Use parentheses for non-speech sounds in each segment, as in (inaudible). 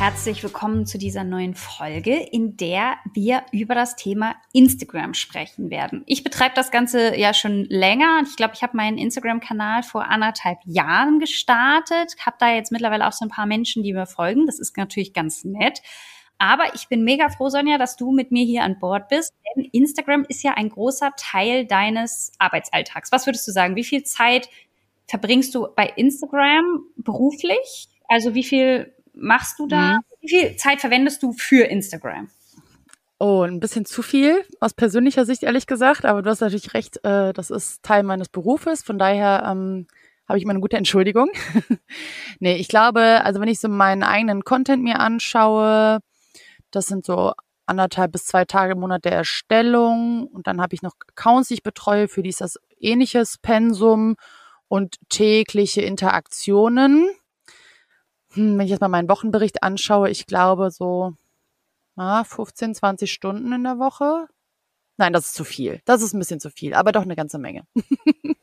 Herzlich willkommen zu dieser neuen Folge, in der wir über das Thema Instagram sprechen werden. Ich betreibe das Ganze ja schon länger. Ich glaube, ich habe meinen Instagram-Kanal vor anderthalb Jahren gestartet, habe da jetzt mittlerweile auch so ein paar Menschen, die mir folgen. Das ist natürlich ganz nett. Aber ich bin mega froh, Sonja, dass du mit mir hier an Bord bist, denn Instagram ist ja ein großer Teil deines Arbeitsalltags. Was würdest du sagen? Wie viel Zeit verbringst du bei Instagram beruflich? Also wie viel machst du da? Mhm. Wie viel Zeit verwendest du für Instagram? Oh, ein bisschen zu viel aus persönlicher Sicht, ehrlich gesagt. Aber du hast natürlich recht, äh, das ist Teil meines Berufes. Von daher ähm, habe ich immer eine gute Entschuldigung. (laughs) nee, ich glaube, also wenn ich so meinen eigenen Content mir anschaue, das sind so anderthalb bis zwei Tage im Monat der Erstellung. Und dann habe ich noch Accounts, die ich betreue, für die ist das ähnliches Pensum und tägliche Interaktionen hm, wenn ich jetzt mal meinen Wochenbericht anschaue, ich glaube so ah, 15, 20 Stunden in der Woche. Nein, das ist zu viel. Das ist ein bisschen zu viel, aber doch eine ganze Menge. (laughs)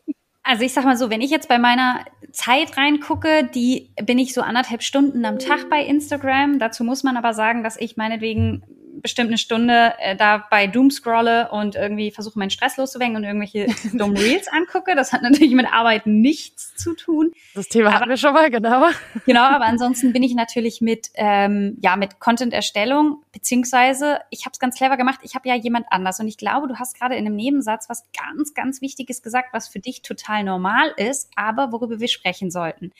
Also ich sag mal so, wenn ich jetzt bei meiner Zeit reingucke, die bin ich so anderthalb Stunden am Tag bei Instagram. Dazu muss man aber sagen, dass ich meinetwegen bestimmt eine Stunde äh, da bei Doom scrolle und irgendwie versuche, meinen Stress loszuwerden und irgendwelche (laughs) dummen Reels angucke. Das hat natürlich mit Arbeit nichts zu tun. Das Thema aber, hatten wir schon mal, genau. Genau, aber ansonsten bin ich natürlich mit, ähm, ja, mit Content-Erstellung, beziehungsweise ich habe es ganz clever gemacht, ich habe ja jemand anders. Und ich glaube, du hast gerade in einem Nebensatz was ganz, ganz Wichtiges gesagt, was für dich total normal ist, aber worüber wir sprechen sollten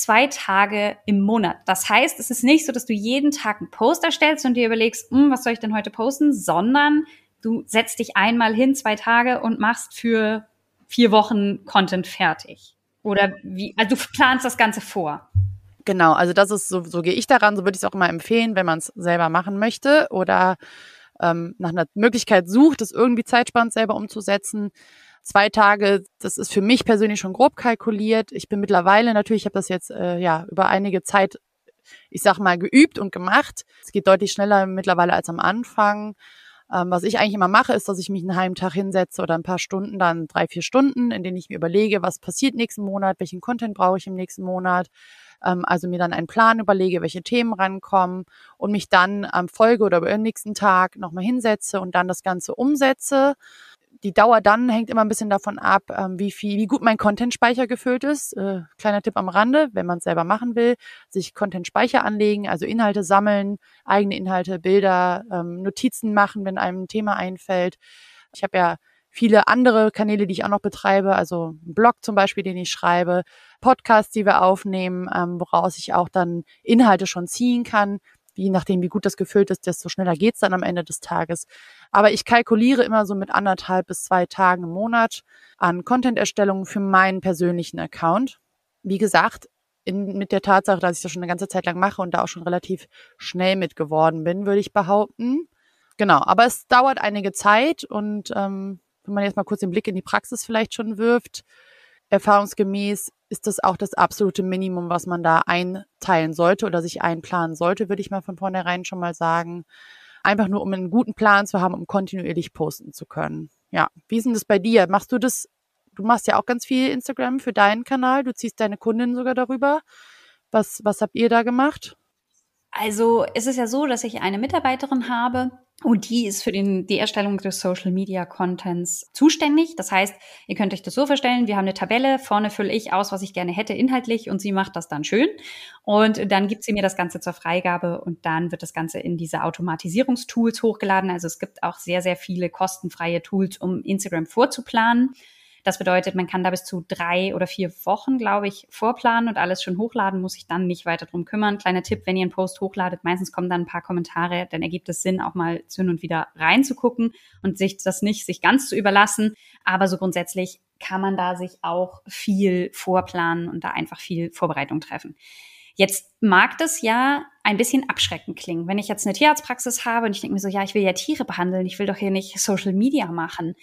zwei Tage im Monat. Das heißt, es ist nicht so, dass du jeden Tag einen Post erstellst und dir überlegst, hm, was soll ich denn heute posten, sondern du setzt dich einmal hin, zwei Tage und machst für vier Wochen Content fertig. Oder wie, also du planst das Ganze vor. Genau, also das ist so, so gehe ich daran, so würde ich es auch immer empfehlen, wenn man es selber machen möchte oder ähm, nach einer Möglichkeit sucht, es irgendwie zeitsparend selber umzusetzen zwei Tage, das ist für mich persönlich schon grob kalkuliert. Ich bin mittlerweile natürlich, ich habe das jetzt äh, ja über einige Zeit, ich sag mal, geübt und gemacht. Es geht deutlich schneller mittlerweile als am Anfang. Ähm, was ich eigentlich immer mache, ist, dass ich mich einen halben Tag hinsetze oder ein paar Stunden, dann drei, vier Stunden, in denen ich mir überlege, was passiert nächsten Monat, welchen Content brauche ich im nächsten Monat. Ähm, also mir dann einen Plan überlege, welche Themen rankommen und mich dann am Folge oder den nächsten Tag nochmal hinsetze und dann das Ganze umsetze die Dauer dann hängt immer ein bisschen davon ab, ähm, wie viel, wie gut mein Content-Speicher gefüllt ist. Äh, kleiner Tipp am Rande, wenn man es selber machen will, sich Content-Speicher anlegen, also Inhalte sammeln, eigene Inhalte, Bilder, ähm, Notizen machen, wenn einem ein Thema einfällt. Ich habe ja viele andere Kanäle, die ich auch noch betreibe, also Blog zum Beispiel, den ich schreibe, Podcasts, die wir aufnehmen, ähm, woraus ich auch dann Inhalte schon ziehen kann, je nachdem, wie gut das gefüllt ist, desto schneller geht's dann am Ende des Tages. Aber ich kalkuliere immer so mit anderthalb bis zwei Tagen im Monat an Content-Erstellungen für meinen persönlichen Account. Wie gesagt, in, mit der Tatsache, dass ich das schon eine ganze Zeit lang mache und da auch schon relativ schnell mit geworden bin, würde ich behaupten. Genau, aber es dauert einige Zeit und ähm, wenn man jetzt mal kurz den Blick in die Praxis vielleicht schon wirft, erfahrungsgemäß ist das auch das absolute Minimum, was man da einteilen sollte oder sich einplanen sollte, würde ich mal von vornherein schon mal sagen. Einfach nur, um einen guten Plan zu haben, um kontinuierlich posten zu können. Ja, wie ist denn das bei dir? Machst du das, du machst ja auch ganz viel Instagram für deinen Kanal, du ziehst deine Kundin sogar darüber. Was, was habt ihr da gemacht? Also es ist ja so, dass ich eine Mitarbeiterin habe und die ist für den, die Erstellung des Social Media Contents zuständig. Das heißt, ihr könnt euch das so vorstellen, wir haben eine Tabelle, vorne fülle ich aus, was ich gerne hätte inhaltlich und sie macht das dann schön. Und dann gibt sie mir das Ganze zur Freigabe und dann wird das Ganze in diese Automatisierungstools hochgeladen. Also es gibt auch sehr, sehr viele kostenfreie Tools, um Instagram vorzuplanen. Das bedeutet, man kann da bis zu drei oder vier Wochen, glaube ich, vorplanen und alles schon hochladen, muss sich dann nicht weiter drum kümmern. Kleiner Tipp, wenn ihr einen Post hochladet, meistens kommen dann ein paar Kommentare, dann ergibt es Sinn, auch mal hin und wieder reinzugucken und sich das nicht sich ganz zu überlassen. Aber so grundsätzlich kann man da sich auch viel vorplanen und da einfach viel Vorbereitung treffen. Jetzt mag das ja ein bisschen abschreckend klingen. Wenn ich jetzt eine Tierarztpraxis habe und ich denke mir so, ja, ich will ja Tiere behandeln, ich will doch hier nicht Social Media machen.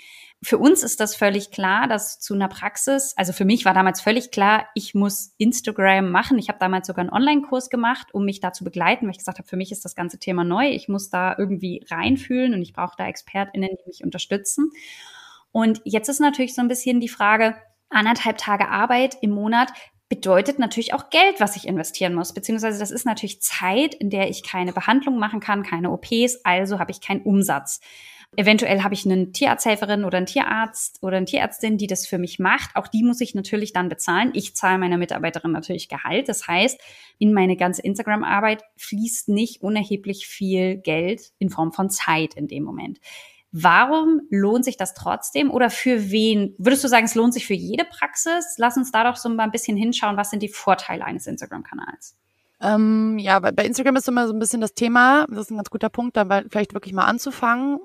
Für uns ist das völlig klar, dass zu einer Praxis, also für mich war damals völlig klar, ich muss Instagram machen. Ich habe damals sogar einen Online-Kurs gemacht, um mich da zu begleiten, weil ich gesagt habe, für mich ist das ganze Thema neu. Ich muss da irgendwie reinfühlen und ich brauche da ExpertInnen, die mich unterstützen. Und jetzt ist natürlich so ein bisschen die Frage, anderthalb Tage Arbeit im Monat bedeutet natürlich auch Geld, was ich investieren muss. Beziehungsweise das ist natürlich Zeit, in der ich keine Behandlung machen kann, keine OPs, also habe ich keinen Umsatz. Eventuell habe ich eine Tierarzthelferin oder einen Tierarzt oder eine Tierärztin, die das für mich macht. Auch die muss ich natürlich dann bezahlen. Ich zahle meiner Mitarbeiterin natürlich Gehalt. Das heißt, in meine ganze Instagram-Arbeit fließt nicht unerheblich viel Geld in Form von Zeit in dem Moment. Warum lohnt sich das trotzdem oder für wen? Würdest du sagen, es lohnt sich für jede Praxis? Lass uns da doch so mal ein bisschen hinschauen. Was sind die Vorteile eines Instagram-Kanals? Ähm, ja, bei Instagram ist immer so ein bisschen das Thema, das ist ein ganz guter Punkt, da vielleicht wirklich mal anzufangen,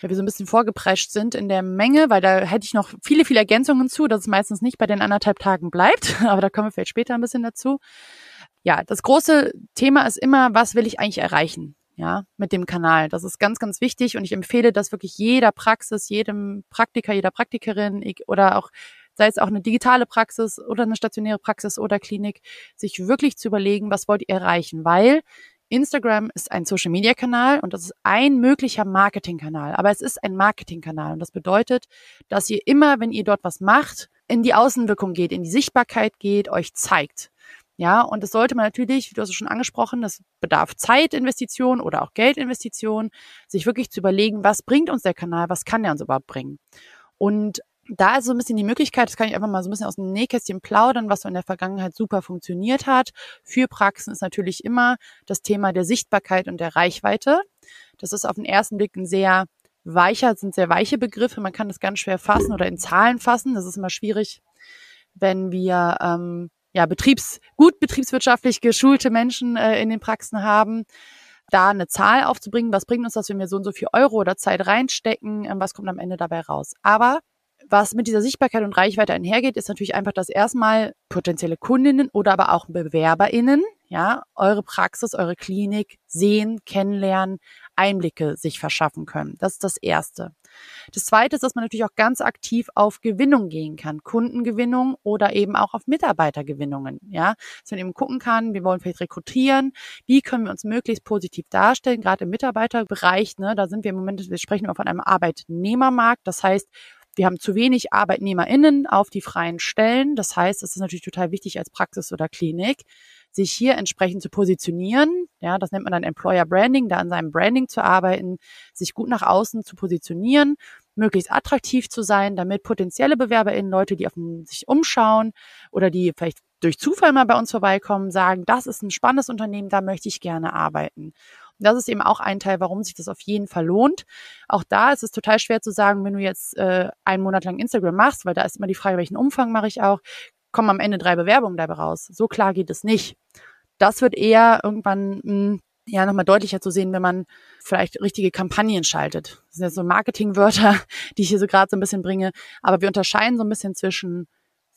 weil wir so ein bisschen vorgeprescht sind in der Menge, weil da hätte ich noch viele, viele Ergänzungen zu, dass es meistens nicht bei den anderthalb Tagen bleibt, (laughs) aber da kommen wir vielleicht später ein bisschen dazu. Ja, das große Thema ist immer, was will ich eigentlich erreichen? Ja, mit dem Kanal. Das ist ganz, ganz wichtig und ich empfehle das wirklich jeder Praxis, jedem Praktiker, jeder Praktikerin oder auch sei es auch eine digitale Praxis oder eine stationäre Praxis oder Klinik, sich wirklich zu überlegen, was wollt ihr erreichen, weil Instagram ist ein Social Media Kanal und das ist ein möglicher Marketingkanal, aber es ist ein Marketingkanal und das bedeutet, dass ihr immer, wenn ihr dort was macht, in die Außenwirkung geht, in die Sichtbarkeit geht, euch zeigt. Ja, und das sollte man natürlich, wie du hast es schon angesprochen, das bedarf Zeitinvestition oder auch Geldinvestition, sich wirklich zu überlegen, was bringt uns der Kanal, was kann der uns überhaupt bringen. Und da ist so ein bisschen die Möglichkeit, das kann ich einfach mal so ein bisschen aus dem Nähkästchen plaudern, was so in der Vergangenheit super funktioniert hat. Für Praxen ist natürlich immer das Thema der Sichtbarkeit und der Reichweite. Das ist auf den ersten Blick ein sehr weicher, sind sehr weiche Begriffe. Man kann das ganz schwer fassen oder in Zahlen fassen. Das ist immer schwierig, wenn wir ähm, ja, betriebs, gut betriebswirtschaftlich geschulte Menschen äh, in den Praxen haben, da eine Zahl aufzubringen, was bringt uns das, wenn wir so und so viel Euro oder Zeit reinstecken, ähm, was kommt am Ende dabei raus. Aber was mit dieser Sichtbarkeit und Reichweite einhergeht, ist natürlich einfach, dass erstmal potenzielle Kundinnen oder aber auch BewerberInnen, ja, eure Praxis, eure Klinik sehen, kennenlernen, Einblicke sich verschaffen können. Das ist das Erste. Das Zweite ist, dass man natürlich auch ganz aktiv auf Gewinnung gehen kann, Kundengewinnung oder eben auch auf Mitarbeitergewinnungen. Ja, dass man eben gucken kann, wir wollen vielleicht rekrutieren, wie können wir uns möglichst positiv darstellen, gerade im Mitarbeiterbereich. Ne, da sind wir im Moment, wir sprechen immer von einem Arbeitnehmermarkt. Das heißt, wir haben zu wenig ArbeitnehmerInnen auf die freien Stellen. Das heißt, es ist natürlich total wichtig als Praxis oder Klinik, sich hier entsprechend zu positionieren. Ja, das nennt man dann Employer Branding, da an seinem Branding zu arbeiten, sich gut nach außen zu positionieren, möglichst attraktiv zu sein, damit potenzielle BewerberInnen, Leute, die auf sich umschauen oder die vielleicht durch Zufall mal bei uns vorbeikommen, sagen, das ist ein spannendes Unternehmen, da möchte ich gerne arbeiten. Das ist eben auch ein Teil, warum sich das auf jeden Fall lohnt. Auch da ist es total schwer zu sagen, wenn du jetzt äh, einen Monat lang Instagram machst, weil da ist immer die Frage, welchen Umfang mache ich auch, kommen am Ende drei Bewerbungen dabei raus. So klar geht es nicht. Das wird eher irgendwann mh, hm, ja nochmal deutlicher zu sehen, wenn man vielleicht richtige Kampagnen schaltet. Das sind jetzt so Marketingwörter, (laughs) die ich hier so gerade so ein bisschen bringe. Aber wir unterscheiden so ein bisschen zwischen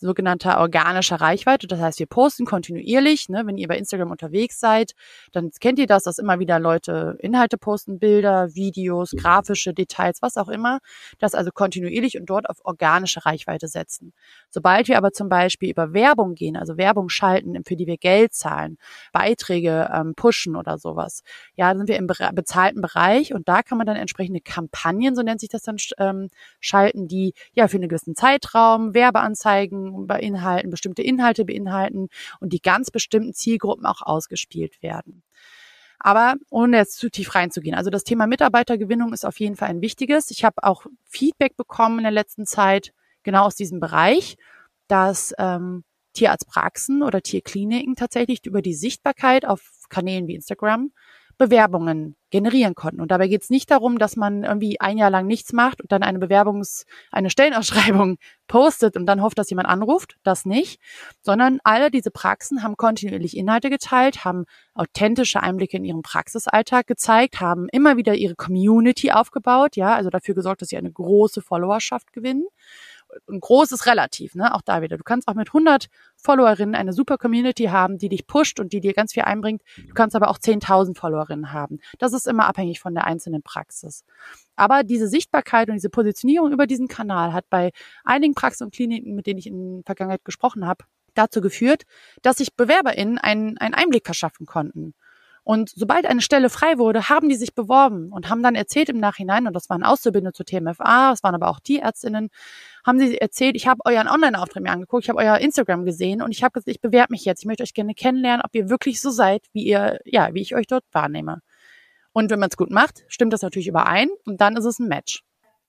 sogenannter organischer Reichweite. Das heißt, wir posten kontinuierlich. Ne? Wenn ihr bei Instagram unterwegs seid, dann kennt ihr das, dass immer wieder Leute Inhalte posten, Bilder, Videos, grafische Details, was auch immer. Das also kontinuierlich und dort auf organische Reichweite setzen. Sobald wir aber zum Beispiel über Werbung gehen, also Werbung schalten, für die wir Geld zahlen, Beiträge ähm, pushen oder sowas, ja, sind wir im bezahlten Bereich und da kann man dann entsprechende Kampagnen, so nennt sich das dann, ähm, schalten, die ja für einen gewissen Zeitraum Werbeanzeigen beinhalten, bestimmte Inhalte beinhalten und die ganz bestimmten Zielgruppen auch ausgespielt werden. Aber ohne jetzt zu tief reinzugehen. Also das Thema Mitarbeitergewinnung ist auf jeden Fall ein wichtiges. Ich habe auch Feedback bekommen in der letzten Zeit genau aus diesem Bereich, dass ähm, Tierarztpraxen oder Tierkliniken tatsächlich über die Sichtbarkeit auf Kanälen wie Instagram Bewerbungen generieren konnten. Und dabei geht es nicht darum, dass man irgendwie ein Jahr lang nichts macht und dann eine Bewerbungs-, eine Stellenausschreibung (laughs) postet und dann hofft, dass jemand anruft. Das nicht. Sondern alle diese Praxen haben kontinuierlich Inhalte geteilt, haben authentische Einblicke in ihren Praxisalltag gezeigt, haben immer wieder ihre Community aufgebaut, ja, also dafür gesorgt, dass sie eine große Followerschaft gewinnen ein großes relativ, ne? Auch da wieder. Du kannst auch mit 100 Followerinnen eine super Community haben, die dich pusht und die dir ganz viel einbringt. Du kannst aber auch 10.000 Followerinnen haben. Das ist immer abhängig von der einzelnen Praxis. Aber diese Sichtbarkeit und diese Positionierung über diesen Kanal hat bei einigen Praxen und Kliniken, mit denen ich in der Vergangenheit gesprochen habe, dazu geführt, dass sich BewerberInnen einen, einen Einblick verschaffen konnten. Und sobald eine Stelle frei wurde, haben die sich beworben und haben dann erzählt im Nachhinein, und das waren Auszubildende zur TMFA, es waren aber auch die Ärztinnen, haben sie erzählt, ich habe euren Online-Auftritt mir angeguckt, ich habe euer Instagram gesehen und ich habe gesagt, ich bewerbe mich jetzt, ich möchte euch gerne kennenlernen, ob ihr wirklich so seid, wie ihr, ja, wie ich euch dort wahrnehme. Und wenn man es gut macht, stimmt das natürlich überein und dann ist es ein Match.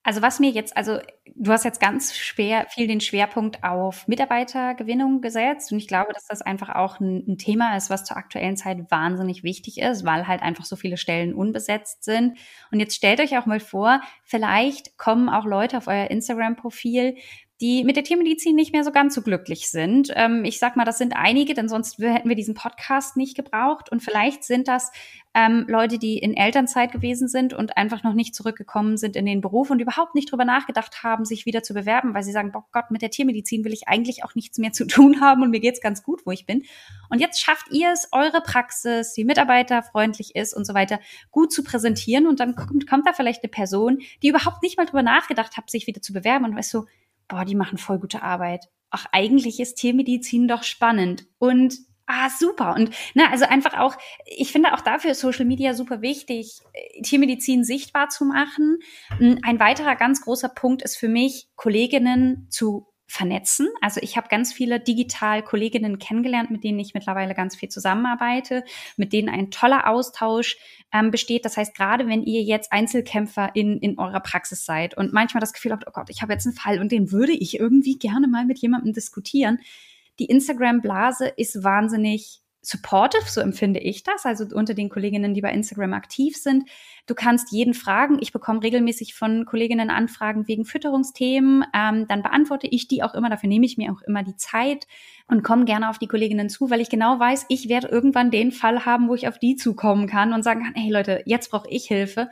Also was mir jetzt, also du hast jetzt ganz schwer viel den Schwerpunkt auf Mitarbeitergewinnung gesetzt und ich glaube, dass das einfach auch ein, ein, Thema ist, was zur aktuellen Zeit wahnsinnig wichtig ist, weil halt einfach so viele Stellen unbesetzt sind. Und jetzt stellt euch auch mal vor, vielleicht kommen auch Leute auf euer Instagram-Profil, die mit der Tiermedizin nicht mehr so ganz so glücklich sind. Ähm, ich sag mal, das sind einige, denn sonst hätten wir diesen Podcast nicht gebraucht. Und vielleicht sind das ähm, Leute, die in Elternzeit gewesen sind und einfach noch nicht zurückgekommen sind in den Beruf und überhaupt nicht drüber nachgedacht haben, sich wieder zu bewerben, weil sie sagen, boah Gott, mit der Tiermedizin will ich eigentlich auch nichts mehr zu (laughs) tun haben und mir geht's ganz gut, wo ich bin. Und jetzt schafft ihr es, eure Praxis, die mitarbeiterfreundlich ist und so weiter, gut zu präsentieren. Und dann kommt, kommt da vielleicht eine Person, die überhaupt nicht mal drüber nachgedacht hat, sich wieder zu bewerben und weißt so, boah, die machen voll gute Arbeit. Ach, eigentlich ist Tiermedizin doch spannend. Und Ah, super. Und na, also einfach auch, ich finde auch dafür ist Social Media super wichtig, Tiermedizin sichtbar zu machen. Ein weiterer ganz großer Punkt ist für mich, Kolleginnen zu vernetzen. Also ich habe ganz viele digital Kolleginnen kennengelernt, mit denen ich mittlerweile ganz viel zusammenarbeite, mit denen ein toller Austausch ähm, besteht. Das heißt, gerade wenn ihr jetzt Einzelkämpfer in, in eurer Praxis seid und manchmal das Gefühl habt, oh Gott, ich habe jetzt einen Fall und den würde ich irgendwie gerne mal mit jemandem diskutieren. Die Instagram-Blase ist wahnsinnig supportive, so empfinde ich das, also unter den Kolleginnen, die bei Instagram aktiv sind. Du kannst jeden fragen. Ich bekomme regelmäßig von Kolleginnen Anfragen wegen Fütterungsthemen. Ähm, dann beantworte ich die auch immer. Dafür nehme ich mir auch immer die Zeit und komme gerne auf die Kolleginnen zu, weil ich genau weiß, ich werde irgendwann den Fall haben, wo ich auf die zukommen kann und sagen kann, hey Leute, jetzt brauche ich Hilfe.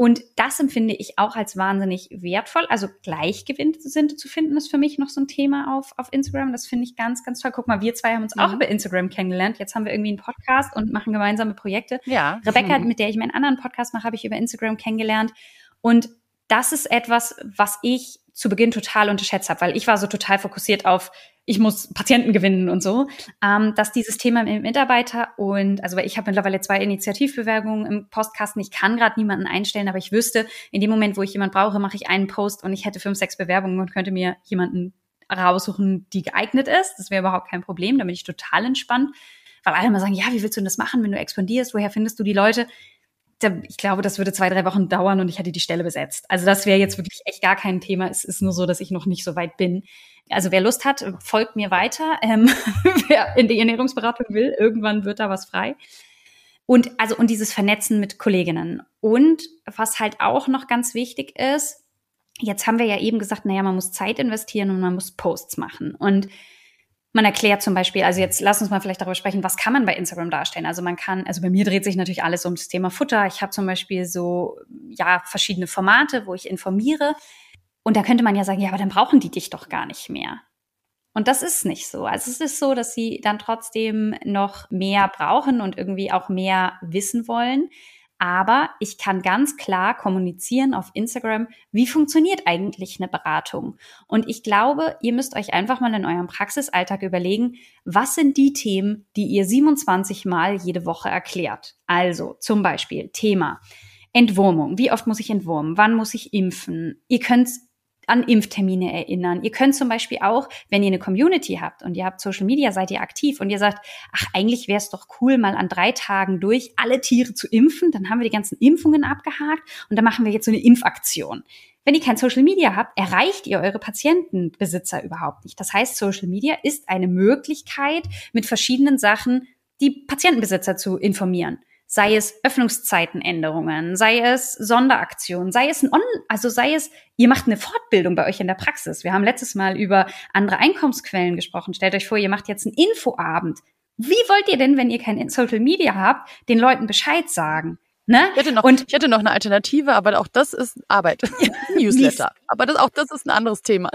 Und das empfinde ich auch als wahnsinnig wertvoll. Also Gleichgesinnte zu finden, ist für mich noch so ein Thema auf, auf Instagram. Das finde ich ganz, ganz toll. Guck mal, wir zwei haben uns mhm. auch über Instagram kennengelernt. Jetzt haben wir irgendwie einen Podcast und machen gemeinsame Projekte. Ja. Rebecca, mhm. (laughs) mit der ich meinen anderen Podcast mache, habe ich über Instagram kennengelernt. Und das ist etwas, was ich zu Beginn total unterschätzt habe, weil ich war so total fokussiert auf, ich muss Patienten gewinnen und so, ähm, dass dieses Thema mit Mitarbeiter und, also ich habe mittlerweile zwei Initiativbewerbungen im Postkasten, ich kann gerade niemanden einstellen, aber ich wüsste, in dem Moment, wo ich jemanden brauche, mache ich einen Post und ich hätte fünf, sechs Bewerbungen und könnte mir jemanden raussuchen, die geeignet ist. Das wäre überhaupt kein Problem, da bin ich total entspannt. Weil alle immer sagen, ja, wie willst du denn das machen, wenn du expandierst? Woher findest du die Leute? Ich glaube, das würde zwei, drei Wochen dauern und ich hätte die Stelle besetzt. Also das wäre jetzt wirklich echt gar kein Thema. Es ist nur so, dass ich noch nicht so weit bin. Also wer Lust hat, folgt mir weiter. (laughs) Ähm, wer in die Ernährungsberatung will, irgendwann wird da was frei. Und also und dieses Vernetzen mit Kolleginnen. Und was halt auch noch ganz wichtig ist, jetzt haben wir ja eben gesagt, naja, man muss Zeit investieren und man muss Posts machen. Und man erklärt zum Beispiel, also jetzt lass uns mal vielleicht darüber sprechen, was kann man bei Instagram darstellen? Also man kann, also bei mir dreht sich natürlich alles um das Thema Futter. Ich habe zum Beispiel so, ja, verschiedene Formate, wo ich informiere. Und da könnte man ja sagen, ja, aber dann brauchen die dich doch gar nicht mehr. Und das ist nicht so. Also es ist so, dass sie dann trotzdem noch mehr brauchen und irgendwie auch mehr wissen wollen. Aber ich kann ganz klar kommunizieren auf Instagram, wie funktioniert eigentlich eine Beratung. Und ich glaube, ihr müsst euch einfach mal in eurem Praxisalltag überlegen, was sind die Themen, die ihr 27 Mal jede Woche erklärt. Also zum Beispiel Thema Entwurmung. Wie oft muss ich entwurmen? Wann muss ich impfen? Ihr könnt an Impftermine erinnern. Ihr könnt zum Beispiel auch, wenn ihr eine Community habt und ihr habt Social Media, seid ihr aktiv und ihr sagt, ach, eigentlich wäre es doch cool, mal an drei Tagen durch alle Tiere zu impfen. Dann haben wir die ganzen Impfungen abgehakt und dann machen wir jetzt so eine Impfaktion. Wenn ihr kein Social Media habt, erreicht ihr eure Patientenbesitzer überhaupt nicht. Das heißt, Social Media ist eine Möglichkeit, mit verschiedenen Sachen die Patientenbesitzer zu informieren sei es Öffnungszeitenänderungen, sei es Sonderaktionen, sei es ein On also sei es, ihr macht eine Fortbildung bei euch in der Praxis. Wir haben letztes Mal über andere Einkommensquellen gesprochen. Stellt euch vor, ihr macht jetzt einen Infoabend. Wie wollt ihr denn, wenn ihr kein Social Media habt, den Leuten Bescheid sagen? Ne? Ich, hätte noch, und, ich hätte noch eine Alternative, aber auch das ist Arbeit. (laughs) Newsletter. aber das, auch das ist ein anderes Thema.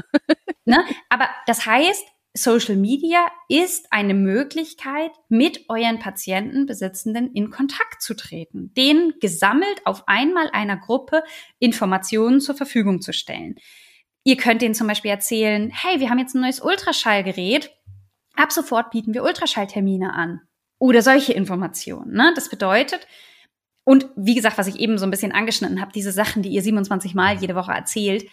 ne? Aber das heißt, Social Media ist eine Möglichkeit, mit euren Patientenbesitzenden in Kontakt zu treten, denen gesammelt auf einmal einer Gruppe Informationen zur Verfügung zu stellen. Ihr könnt denen zum Beispiel erzählen, hey, wir haben jetzt ein neues Ultraschallgerät. Ab sofort bieten wir Ultraschalltermine an. Oder solche Informationen. Ne? Das bedeutet, und wie gesagt, was ich eben so ein bisschen angeschnitten habe, diese Sachen, die ihr 27 Mal jede Woche erzählt,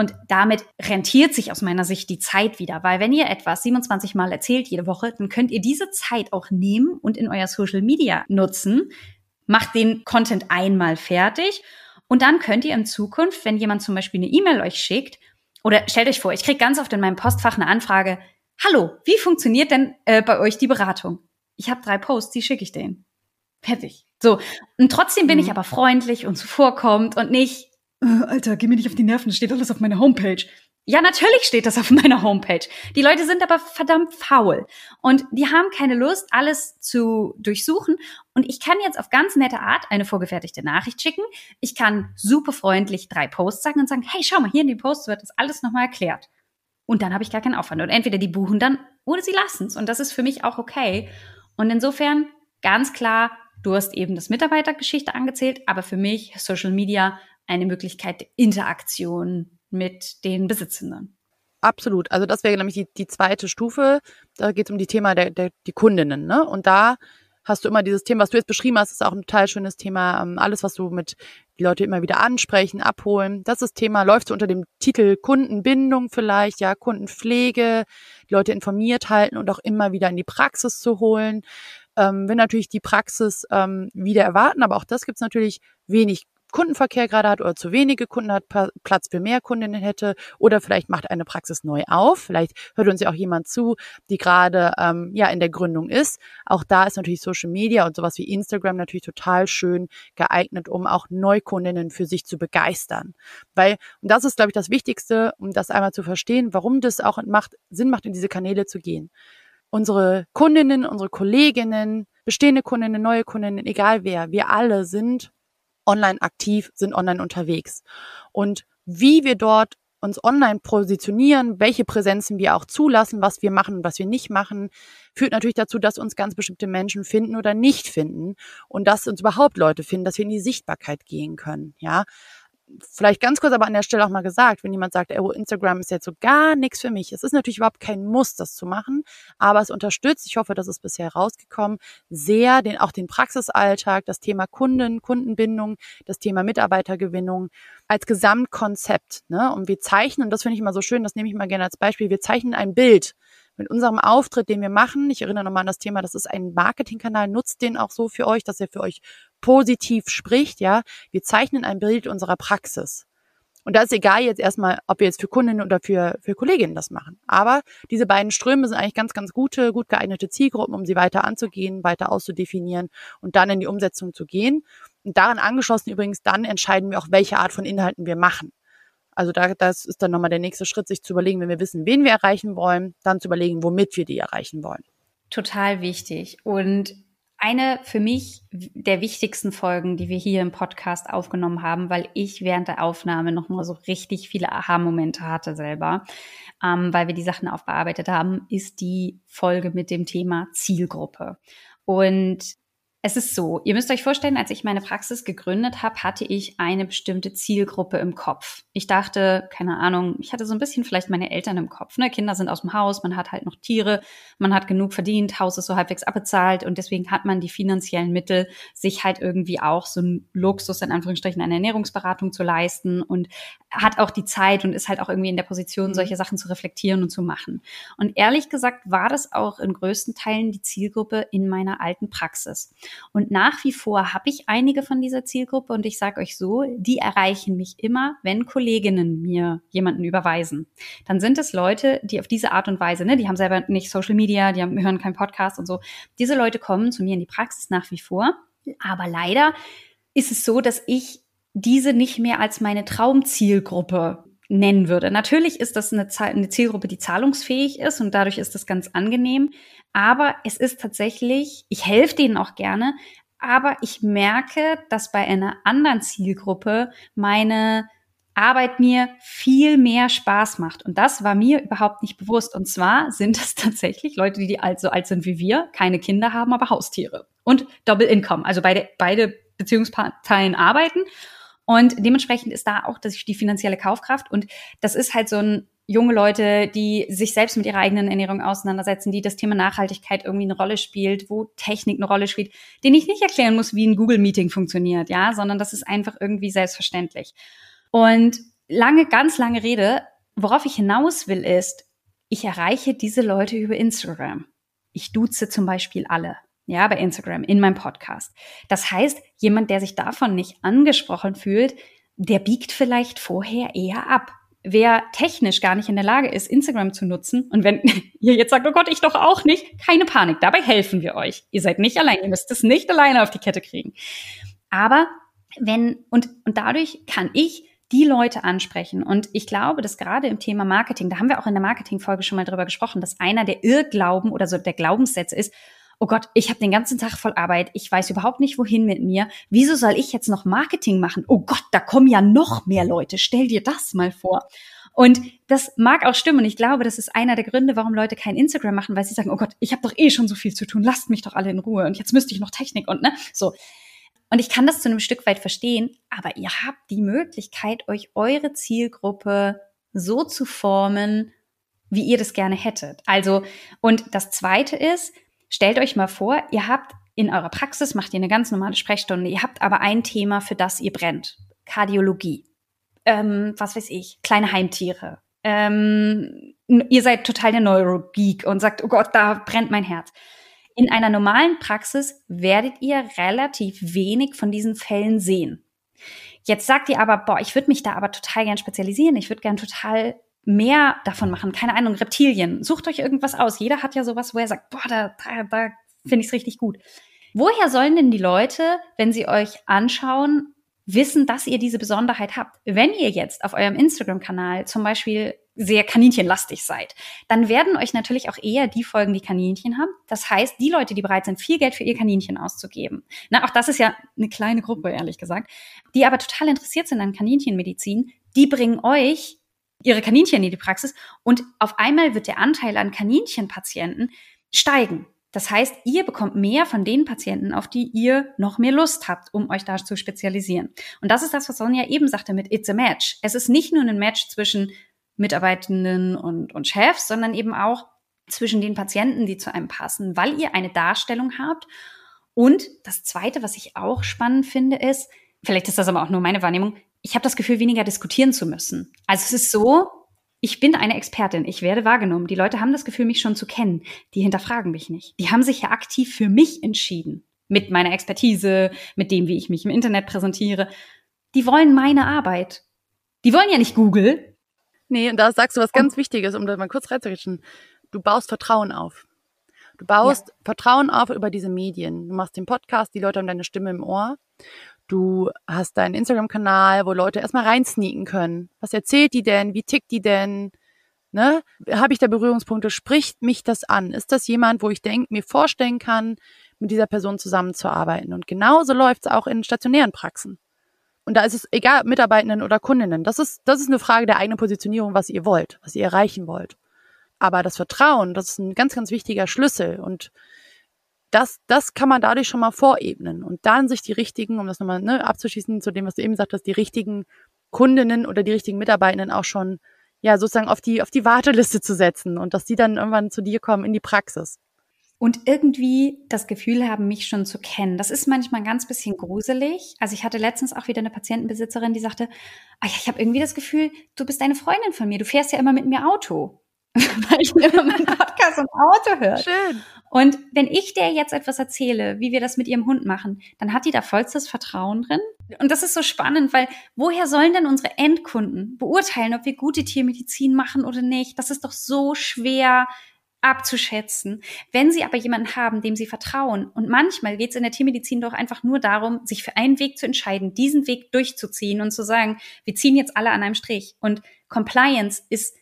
und damit rentiert sich aus meiner Sicht die Zeit wieder, weil wenn ihr etwas 27 Mal erzählt jede Woche, dann könnt ihr diese Zeit auch nehmen und in euer Social Media nutzen. Macht den Content einmal fertig und dann könnt ihr in Zukunft, wenn jemand zum Beispiel eine E-Mail euch schickt, oder stellt euch vor, ich kriege ganz oft in meinem Postfach eine Anfrage, hallo, wie funktioniert denn äh, bei euch die Beratung? Ich habe drei Posts, die schicke ich denen. Fertig. So. Und trotzdem bin mhm. ich aber freundlich und zuvorkommend und nicht, Alter, geh mir nicht auf die Nerven, steht alles auf meiner Homepage. Ja, natürlich steht das auf (laughs) meiner Homepage. Die Leute sind aber verdammt faul und die haben keine Lust, alles zu durchsuchen. Und ich kann jetzt auf ganz nette Art eine vorgefertigte Nachricht schicken. Ich kann super freundlich drei Posts sagen und sagen, hey, schau mal, hier in den Posts wird das alles nochmal erklärt. Und dann habe ich gar keinen Aufwand. Und entweder die buchen dann oder sie lassen es. Und das ist für mich auch okay. Und insofern ganz klar, du hast eben das Mitarbeitergeschichte angezählt, aber für mich Social Media eine Möglichkeit der Interaktion mit den Besitzenden. Absolut. Also das wäre nämlich die, die zweite Stufe. Da geht es um die Thema der, der die Kundinnen. Ne? Und da hast du immer dieses Thema, was du jetzt beschrieben hast, ist auch ein total schönes Thema. Ähm, alles, was du mit die Leute immer wieder ansprechen, abholen. Das ist Thema, läuft so unter dem Titel Kundenbindung vielleicht, ja, Kundenpflege, die Leute informiert halten und auch immer wieder in die Praxis zu holen. Ähm, wenn natürlich die Praxis ähm, wieder erwarten, aber auch das gibt es natürlich wenig Kundenverkehr gerade hat oder zu wenige Kunden hat, Platz für mehr Kundinnen hätte oder vielleicht macht eine Praxis neu auf. Vielleicht hört uns ja auch jemand zu, die gerade ähm, ja in der Gründung ist. Auch da ist natürlich Social Media und sowas wie Instagram natürlich total schön geeignet, um auch Neukundinnen für sich zu begeistern. Weil, und das ist, glaube ich, das Wichtigste, um das einmal zu verstehen, warum das auch macht, Sinn macht, in diese Kanäle zu gehen. Unsere Kundinnen, unsere Kolleginnen, bestehende Kundinnen, neue Kundinnen, egal wer, wir alle sind online aktiv, sind online unterwegs. Und wie wir dort uns online positionieren, welche Präsenzen wir auch zulassen, was wir machen und was wir nicht machen, führt natürlich dazu, dass uns ganz bestimmte Menschen finden oder nicht finden und dass uns überhaupt Leute finden, dass wir in die Sichtbarkeit gehen können. Ja, vielleicht ganz kurz aber an der Stelle auch mal gesagt, wenn jemand sagt, oh, Instagram ist jetzt so gar nichts für mich. Es ist natürlich überhaupt kein Muss, das zu machen, aber es unterstützt, ich hoffe, das ist bisher rausgekommen, sehr den, auch den Praxisalltag, das Thema Kunden, Kundenbindung, das Thema Mitarbeitergewinnung als Gesamtkonzept. Ne? Und wir zeichnen, und das finde ich immer so schön, das nehme ich mal gerne als Beispiel, wir zeichnen ein Bild mit unserem Auftritt, den wir machen, ich erinnere nochmal an das Thema, das ist ein Marketingkanal, nutzt den auch so für euch, dass er für euch positiv spricht, ja. Wir zeichnen ein Bild unserer Praxis. Und da ist egal jetzt erstmal, ob wir jetzt für Kundinnen oder für, für Kolleginnen das machen. Aber diese beiden Ströme sind eigentlich ganz, ganz gute, gut geeignete Zielgruppen, um sie weiter anzugehen, weiter auszudefinieren und dann in die Umsetzung zu gehen. Und daran angeschlossen übrigens, dann entscheiden wir auch, welche Art von Inhalten wir machen. Also da, das ist dann nochmal der nächste Schritt, sich zu überlegen, wenn wir wissen, wen wir erreichen wollen, dann zu überlegen, womit wir die erreichen wollen. Total wichtig. Und eine für mich der wichtigsten Folgen, die wir hier im Podcast aufgenommen haben, weil ich während der Aufnahme noch mal so richtig viele Aha-Momente hatte selber, ähm, weil wir die Sachen aufbearbeitet haben, ist die Folge mit dem Thema Zielgruppe. Und es ist so, ihr müsst euch vorstellen, als ich meine Praxis gegründet habe, hatte ich eine bestimmte Zielgruppe im Kopf. Ich dachte, keine Ahnung, ich hatte so ein bisschen vielleicht meine Eltern im Kopf. Ne? Kinder sind aus dem Haus, man hat halt noch Tiere, man hat genug verdient, Haus ist so halbwegs abbezahlt und deswegen hat man die finanziellen Mittel, sich halt irgendwie auch so ein Luxus, in Anführungsstrichen, eine Ernährungsberatung zu leisten und hat auch die Zeit und ist halt auch irgendwie in der Position, mhm. solche Sachen zu reflektieren und zu machen. Und ehrlich gesagt war das auch in größten Teilen die Zielgruppe in meiner alten Praxis. Und nach wie vor habe ich einige von dieser Zielgruppe und ich sage euch so, die erreichen mich immer, wenn Kolleginnen mir jemanden überweisen. Dann sind es Leute, die auf diese Art und Weise, ne, die haben selber nicht Social Media, die haben, hören keinen Podcast und so. Diese Leute kommen zu mir in die Praxis nach wie vor. Aber leider ist es so, dass ich diese nicht mehr als meine Traumzielgruppe nennen würde. Natürlich ist das eine, eine, Zielgruppe, die zahlungsfähig ist und dadurch ist das ganz angenehm. Aber es ist tatsächlich, ich helfe denen auch gerne, aber ich merke, dass bei einer anderen Zielgruppe meine Arbeit mir viel mehr Spaß macht. Und das war mir überhaupt nicht bewusst. Und zwar sind es (laughs) tatsächlich Leute, die alt, so alt sind wie wir, keine Kinder haben, aber Haustiere. Und Double Income. Also beide, beide Beziehungsparteien arbeiten. Und dementsprechend ist da auch die finanzielle Kaufkraft. Und das ist halt so ein junge Leute, die sich selbst mit ihrer eigenen Ernährung auseinandersetzen, die das Thema Nachhaltigkeit irgendwie eine Rolle spielt, wo Technik eine Rolle spielt, denen ich nicht erklären muss, wie ein Google-Meeting funktioniert, ja, sondern das ist einfach irgendwie selbstverständlich. Und lange, ganz lange Rede, worauf ich hinaus will, ist, ich erreiche diese Leute über Instagram. Ich duze zum Beispiel alle, ja, bei Instagram, in meinem Podcast. Das heißt, jemand, der sich davon nicht angesprochen fühlt, der biegt vielleicht vorher eher ab wer technisch gar nicht in der Lage ist, Instagram zu nutzen, und wenn (laughs) ihr jetzt sagt, oh Gott, ich doch auch nicht, keine Panik, dabei helfen wir euch. Ihr seid nicht allein, ihr müsst es nicht alleine auf die Kette kriegen. Aber wenn, und, und dadurch kann ich die Leute ansprechen. Und ich glaube, dass gerade im Thema Marketing, da haben wir auch in der Marketing-Folge schon mal drüber gesprochen, dass einer der Irrglauben oder so der Glaubenssätze ist, oh Gott, ich habe den ganzen Tag voll Arbeit, ich weiß überhaupt nicht, wohin mit mir. Wieso soll ich jetzt noch Marketing machen? Oh Gott, da kommen ja noch mehr Leute. Stell dir das mal vor. Und das mag auch stimmen. Und ich glaube, das ist einer der Gründe, warum Leute kein Instagram machen, weil sie sagen, oh Gott, ich habe doch eh schon so viel zu tun, lasst mich doch alle in Ruhe. Und jetzt müsste ich noch Technik und ne, so. Und ich kann das zu einem Stück weit verstehen, aber ihr habt die Möglichkeit, euch eure Zielgruppe so zu formen, wie ihr das gerne hättet. Also, und das zweite ist, Stellt euch mal vor, ihr habt in eurer Praxis, macht ihr eine ganz normale Sprechstunde, ihr habt aber ein Thema, für das ihr brennt. Kardiologie. Ähm, was weiß ich, kleine Heimtiere. Ähm, ihr seid total der Neurogeek und sagt, oh Gott, da brennt mein Herz. In einer normalen Praxis werdet ihr relativ wenig von diesen Fällen sehen. Jetzt sagt ihr aber, boah, ich würde mich da aber total gern spezialisieren. Ich würde gern total mehr davon machen. Keine Ahnung, Reptilien. Sucht euch irgendwas aus. Jeder hat ja sowas, wo er sagt, boah, da, da, da finde ich es richtig gut. Woher sollen denn die Leute, wenn sie euch anschauen, wissen, dass ihr diese Besonderheit habt? Wenn ihr jetzt auf eurem Instagram-Kanal zum Beispiel sehr kaninchenlastig seid, dann werden euch natürlich auch eher die folgen, die Kaninchen haben. Das heißt, die Leute, die bereit sind, viel Geld für ihr Kaninchen auszugeben. Na, auch das ist ja eine kleine Gruppe, ehrlich gesagt, die aber total interessiert sind an Kaninchenmedizin, die bringen euch ihre Kaninchen in die Praxis und auf einmal wird der Anteil an Kaninchenpatienten steigen. Das heißt, ihr bekommt mehr von den Patienten, auf die ihr noch mehr Lust habt, um euch da zu spezialisieren. Und das ist das, was Sonja eben sagte mit It's a Match. Es ist nicht nur ein Match zwischen Mitarbeitenden und, und Chefs, sondern eben auch zwischen den Patienten, die zu einem passen, weil ihr eine Darstellung habt. Und das Zweite, was ich auch spannend finde, ist, vielleicht ist das aber auch nur meine Wahrnehmung, ich habe das Gefühl, weniger diskutieren zu müssen. Also es ist so, ich bin eine Expertin, ich werde wahrgenommen. Die Leute haben das Gefühl, mich schon zu kennen. Die hinterfragen mich nicht. Die haben sich ja aktiv für mich entschieden. Mit meiner Expertise, mit dem, wie ich mich im Internet präsentiere. Die wollen meine Arbeit. Die wollen ja nicht Google. Nee, und da sagst du was ganz Wichtiges, um da mal kurz reinzurichten. Du baust Vertrauen auf. Du baust ja. Vertrauen auf über diese Medien. Du machst den Podcast, die Leute haben deine Stimme im Ohr. Du hast deinen Instagram-Kanal, wo Leute erstmal reinsneaken können. Was erzählt die denn? Wie tickt die denn? Ne? Habe ich da Berührungspunkte? Spricht mich das an? Ist das jemand, wo ich denke, mir vorstellen kann, mit dieser Person zusammenzuarbeiten? Und genauso läuft es auch in stationären Praxen. Und da ist es egal, Mitarbeitenden oder Kundinnen. Das ist, das ist eine Frage der eigenen Positionierung, was ihr wollt, was ihr erreichen wollt. Aber das Vertrauen, das ist ein ganz, ganz wichtiger Schlüssel. Und das, das kann man dadurch schon mal vorebnen und dann sich die richtigen, um das nochmal ne, abzuschließen zu dem, was du eben sagtest, die richtigen Kundinnen oder die richtigen Mitarbeitenden auch schon ja sozusagen auf die auf die Warteliste zu setzen und dass die dann irgendwann zu dir kommen in die Praxis. Und irgendwie das Gefühl haben, mich schon zu kennen. Das ist manchmal ein ganz bisschen gruselig. Also ich hatte letztens auch wieder eine Patientenbesitzerin, die sagte, ah ja, ich habe irgendwie das Gefühl, du bist eine Freundin von mir. Du fährst ja immer mit mir Auto. (laughs) Weil ich immer meinen Podcast im Auto höre. Schön. Und wenn ich der jetzt etwas erzähle, wie wir das mit ihrem Hund machen, dann hat die da vollstes Vertrauen drin. Und das ist so spannend, weil woher sollen denn unsere Endkunden beurteilen, ob wir gute Tiermedizin machen oder nicht? Das ist doch so schwer abzuschätzen. Wenn Sie aber jemanden haben, dem Sie vertrauen, und manchmal geht es in der Tiermedizin doch einfach nur darum, sich für einen Weg zu entscheiden, diesen Weg durchzuziehen und zu sagen, wir ziehen jetzt alle an einem Strich. Und Compliance ist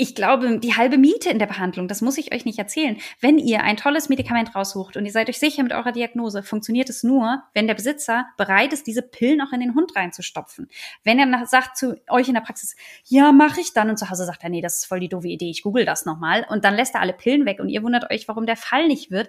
ich glaube, die halbe Miete in der Behandlung, das muss ich euch nicht erzählen. Wenn ihr ein tolles Medikament raussucht und ihr seid euch sicher mit eurer Diagnose, funktioniert es nur, wenn der Besitzer bereit ist, diese Pillen auch in den Hund reinzustopfen. Wenn er sagt zu euch in der Praxis, ja, mache ich dann und zu Hause sagt er, nee, das ist voll die doofe Idee, ich google das nochmal und dann lässt er alle Pillen weg und ihr wundert euch, warum der Fall nicht wird,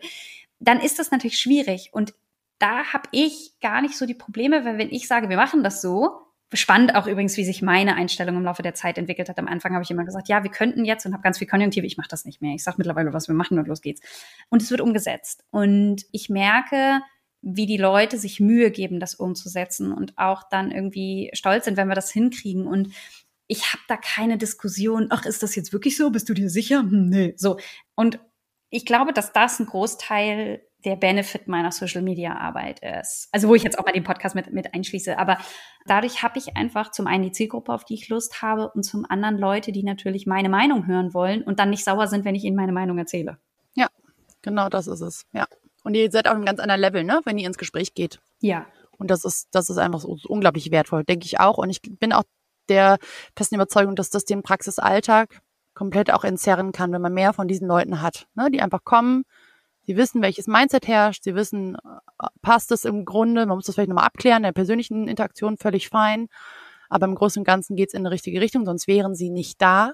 dann ist das natürlich schwierig und da habe ich gar nicht so die Probleme, weil wenn ich sage, wir machen das so, spannend auch übrigens, wie sich meine Einstellung im Laufe der Zeit entwickelt hat. Am Anfang habe ich immer gesagt, ja, wir könnten jetzt und habe ganz viel Konjunktive. Ich mache das nicht mehr. Ich sage mittlerweile, was wir machen und los geht's. Und es wird umgesetzt. Und ich merke, wie die Leute sich Mühe geben, das umzusetzen und auch dann irgendwie stolz sind, wenn wir das hinkriegen. Und ich habe da keine Diskussion, ach, ist das jetzt wirklich so? Bist du dir sicher? Hm, nee. So. Und ich glaube, dass das ein Großteil der Benefit meiner Social Media Arbeit ist. Also wo ich jetzt auch mal den Podcast mit, mit einschließe. Aber dadurch habe ich einfach zum einen die Zielgruppe, auf die ich Lust habe und zum anderen Leute, die natürlich meine Meinung hören wollen und dann nicht sauer sind, wenn ich ihnen meine Meinung erzähle. Ja, genau das ist es. Ja. Und ihr seid auf einem ganz anderen Level, ne, wenn ihr ins Gespräch geht. Ja. Und das ist, das ist einfach so, unglaublich wertvoll, denke ich auch. Und ich bin auch der festen Überzeugung, dass das den Praxisalltag komplett auch entzerren kann, wenn man mehr von diesen Leuten hat, ne, die einfach kommen, Sie wissen, welches Mindset herrscht. Sie wissen, äh, passt es im Grunde. Man muss das vielleicht nochmal abklären. In der persönlichen Interaktion völlig fein. Aber im Großen und Ganzen geht es in eine richtige Richtung, sonst wären sie nicht da.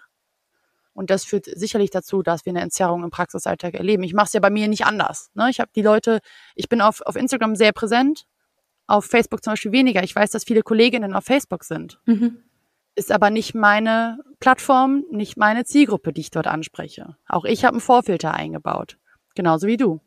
Und das führt sicherlich dazu, dass wir eine Entzerrung im Praxisalltag erleben. Ich mache es ja bei mir nicht anders. Ne? Ich habe die Leute, ich bin auf, auf Instagram sehr präsent, auf Facebook zum Beispiel weniger. Ich weiß, dass viele Kolleginnen auf Facebook sind. Mhm. Ist aber nicht meine Plattform, nicht meine Zielgruppe, die ich dort anspreche. Auch ich habe einen Vorfilter eingebaut. Genauso wie du.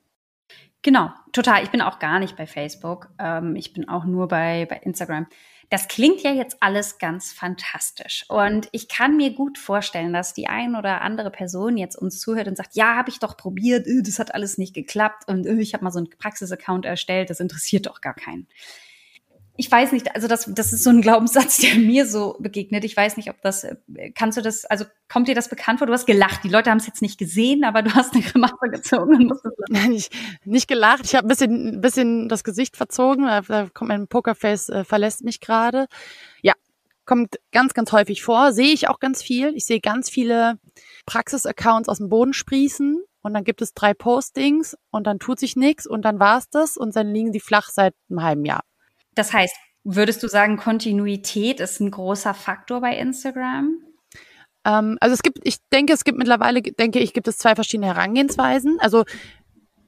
Genau, total. Ich bin auch gar nicht bei Facebook. Ähm, ich bin auch nur bei, bei Instagram. Das klingt ja jetzt alles ganz fantastisch. Und ich kann mir gut vorstellen, dass die ein oder andere Person jetzt uns zuhört und sagt, ja, habe ich doch probiert, äh, das hat alles nicht geklappt und äh, ich habe mal so einen Praxisaccount erstellt, das interessiert doch gar keinen ich weiß nicht, also das, das ist so ein Glaubenssatz, (laughs) der mir so begegnet. Ich weiß nicht, ob das, äh, kannst du das, also kommt dir das bekannt vor? Du hast gelacht. Die Leute haben es jetzt nicht gesehen, aber du hast eine Grimasse gezogen und musstest Nein, ich, nicht gelacht. Ich habe ein bisschen, ein bisschen das Gesicht verzogen. Da, kommt mein Pokerface, äh, verlässt mich gerade. Ja, kommt ganz, ganz häufig vor. Sehe ich auch ganz viel. Ich sehe ganz viele Praxis-Accounts aus dem Boden sprießen. Und dann gibt es drei Postings und dann tut sich nichts und dann war's das und dann liegen die flach seit einem halben Jahr. Das heißt, würdest du sagen, Kontinuität ist ein großer Faktor bei Instagram? Ähm, also es gibt, ich denke, es gibt mittlerweile, denke ich, gibt es zwei verschiedene Herangehensweisen. Also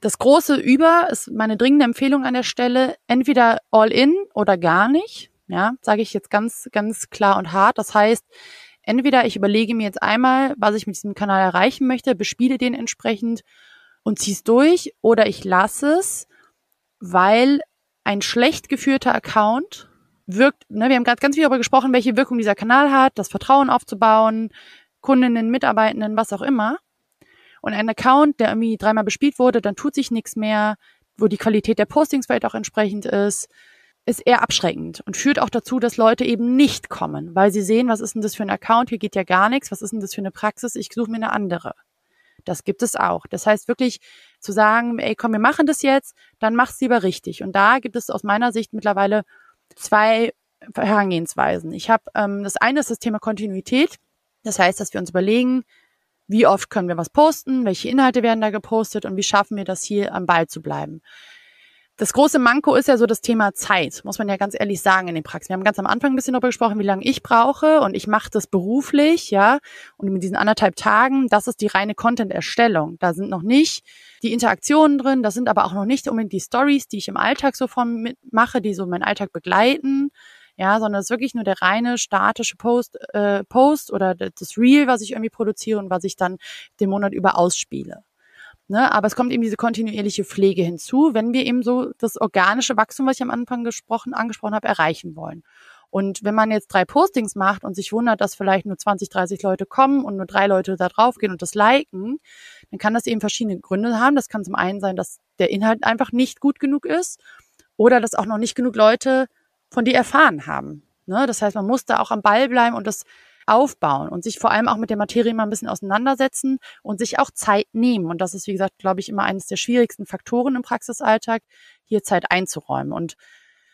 das große Über ist meine dringende Empfehlung an der Stelle, entweder all in oder gar nicht. Ja, sage ich jetzt ganz, ganz klar und hart. Das heißt, entweder ich überlege mir jetzt einmal, was ich mit diesem Kanal erreichen möchte, bespiele den entsprechend und ziehe es durch, oder ich lasse es, weil ein schlecht geführter Account wirkt, ne, wir haben gerade ganz viel darüber gesprochen, welche Wirkung dieser Kanal hat, das Vertrauen aufzubauen, Kundinnen, Mitarbeitenden, was auch immer. Und ein Account, der irgendwie dreimal bespielt wurde, dann tut sich nichts mehr, wo die Qualität der Postings vielleicht auch entsprechend ist, ist eher abschreckend und führt auch dazu, dass Leute eben nicht kommen, weil sie sehen, was ist denn das für ein Account, hier geht ja gar nichts, was ist denn das für eine Praxis, ich suche mir eine andere. Das gibt es auch. Das heißt wirklich zu sagen, ey, komm, wir machen das jetzt, dann mach's lieber richtig. Und da gibt es aus meiner Sicht mittlerweile zwei Herangehensweisen. Ich habe ähm, das eine ist das Thema Kontinuität. Das heißt, dass wir uns überlegen, wie oft können wir was posten, welche Inhalte werden da gepostet und wie schaffen wir das hier am Ball zu bleiben. Das große Manko ist ja so das Thema Zeit, muss man ja ganz ehrlich sagen in den Praxen. Wir haben ganz am Anfang ein bisschen darüber gesprochen, wie lange ich brauche und ich mache das beruflich, ja. Und mit diesen anderthalb Tagen, das ist die reine Content-Erstellung. Da sind noch nicht die Interaktionen drin, das sind aber auch noch nicht unbedingt die Stories, die ich im Alltag so von mache, die so meinen Alltag begleiten. Ja, sondern es ist wirklich nur der reine statische Post, äh, Post oder das Reel, was ich irgendwie produziere und was ich dann den Monat über ausspiele. Ne? Aber es kommt eben diese kontinuierliche Pflege hinzu, wenn wir eben so das organische Wachstum, was ich am Anfang gesprochen, angesprochen habe, erreichen wollen. Und wenn man jetzt drei Postings macht und sich wundert, dass vielleicht nur 20, 30 Leute kommen und nur drei Leute da drauf gehen und das liken, dann kann das eben verschiedene Gründe haben. Das kann zum einen sein, dass der Inhalt einfach nicht gut genug ist oder dass auch noch nicht genug Leute von dir erfahren haben. Ne? Das heißt, man muss da auch am Ball bleiben und das aufbauen und sich vor allem auch mit der Materie mal ein bisschen auseinandersetzen und sich auch Zeit nehmen. Und das ist, wie gesagt, glaube ich, immer eines der schwierigsten Faktoren im Praxisalltag, hier Zeit einzuräumen. Und